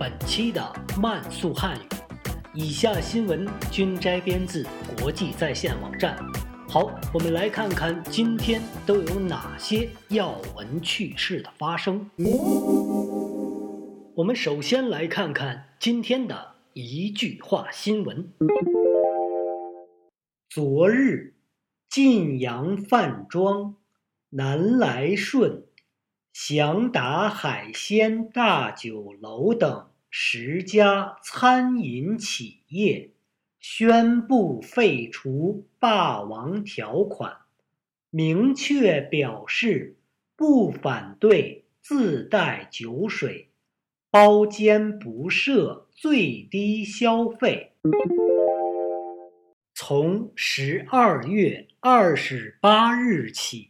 本期的慢速汉语。以下新闻均摘编自国际在线网站。好，我们来看看今天都有哪些要闻趣事的发生。我们首先来看看今天的一句话新闻。昨日，晋阳饭庄、南来顺、祥达海鲜大酒楼等十家餐饮企业宣布废除霸王条款，明确表示不反对自带酒水。包间不设最低消费。从十二月二十八日起，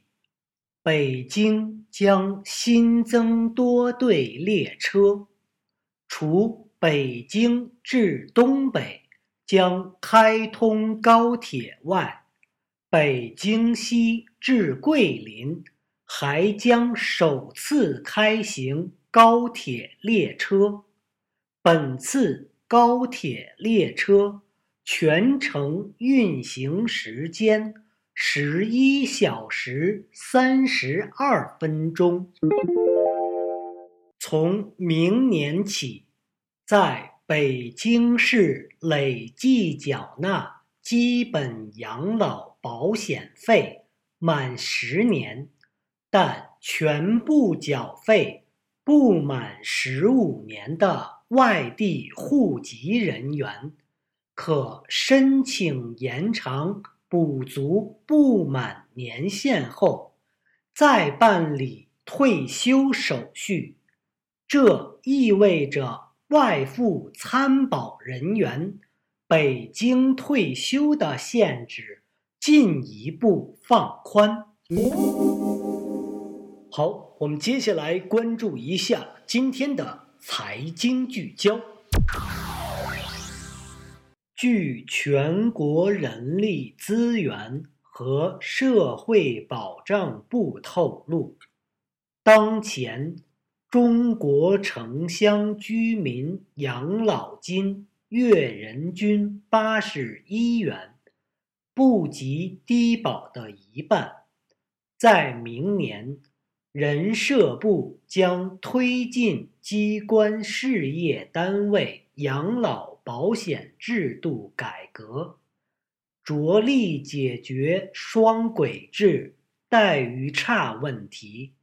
北京将新增多对列车，除北京至东北将开通高铁外，北京西至桂林还将首次开行。高铁列车，本次高铁列车全程运行时间十一小时三十二分钟。从明年起，在北京市累计缴纳基本养老保险费满十年，但全部缴费。不满十五年的外地户籍人员，可申请延长补足不满年限后，再办理退休手续。这意味着外赴参保人员北京退休的限制进一步放宽。好。我们接下来关注一下今天的财经聚焦。据全国人力资源和社会保障部透露，当前中国城乡居民养老金月人均八十一元，不及低保的一半，在明年。人社部将推进机关事业单位养老保险制度改革，着力解决双轨制待遇差问题。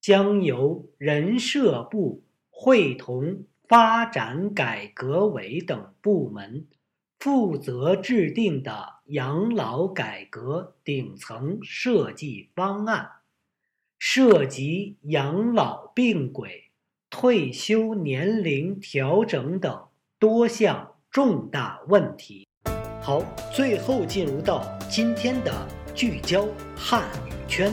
将由人社部会同发展改革委等部门负责制定的养老改革顶层设计方案。涉及养老并轨、退休年龄调整等多项重大问题。好，最后进入到今天的聚焦汉语圈。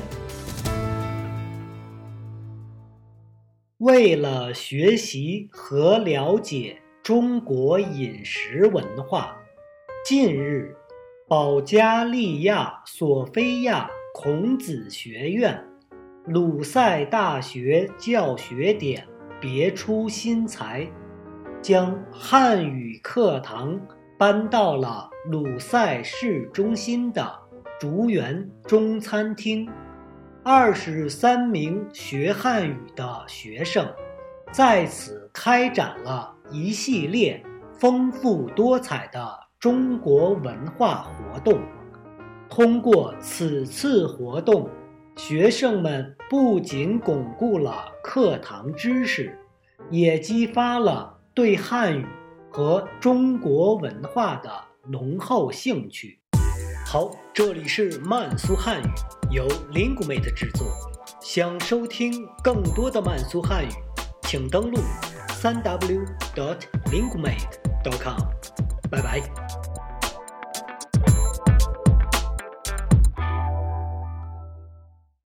为了学习和了解中国饮食文化，近日，保加利亚索菲亚孔子学院。鲁塞大学教学点别出心裁，将汉语课堂搬到了鲁塞市中心的竹园中餐厅。二十三名学汉语的学生在此开展了一系列丰富多彩的中国文化活动。通过此次活动。学生们不仅巩固了课堂知识，也激发了对汉语和中国文化的浓厚兴趣。好，这里是慢速汉语，由 lingumate 制作。想收听更多的慢速汉语，请登录 www.lingumaid.com。拜拜。